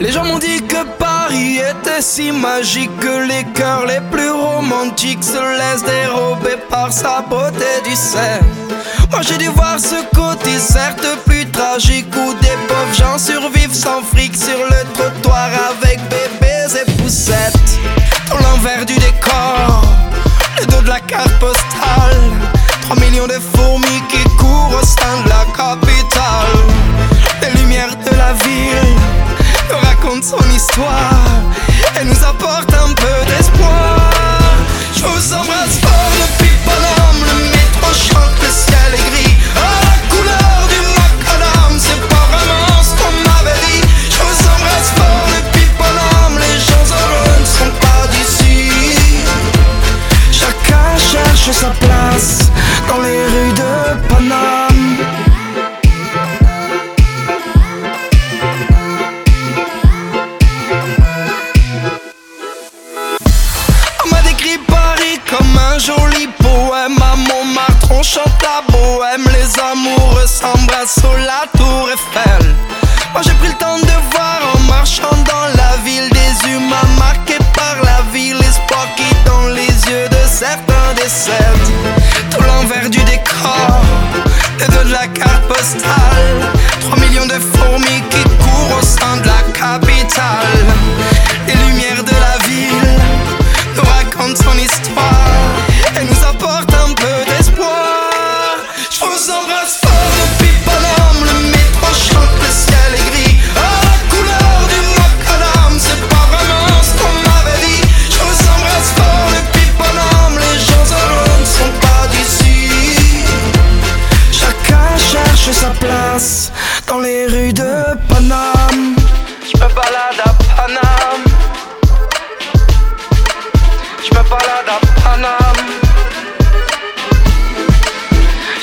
Les gens m'ont dit que Paris était si magique que les cœurs les plus romantiques se laissent dérober par sa beauté du sel. Moi j'ai dû voir ce côté certes plus tragique où des pauvres gens survivent sans fric sur le trottoir avec bébés et poussettes. Dans l'envers du décor, le dos de la carte postale. 3 millions de fourmis Chacun cherche sa place Dans les rues de Paname. On m'a décrit Paris comme un joli poème. À Montmartre on chante la bohème. Les amoureux s'embrassent sous la tour Eiffel. Moi j'ai pris le temps de voir en marchant dans la ville Des sa place dans les rues de Paname. Je me balade à Paname. Je me balade à Paname.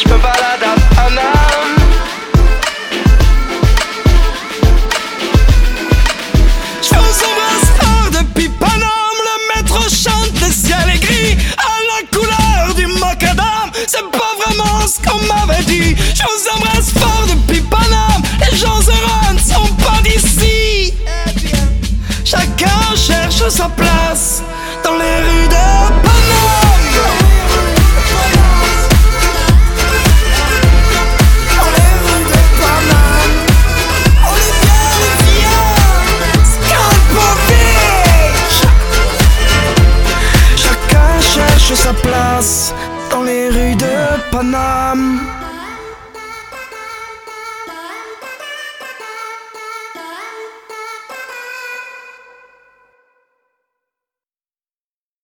Je me balade à Paname. Je vous embrasse fort depuis Paname. Le métro chante, le ciel est gris. À la couleur du macadam. C'est pas vraiment ce qu'on m'avait dit. Je dans les rues de Paname. Dans les rues de Paname. Olivier Skalpovic. Chacun cherche sa place dans les rues de Paname.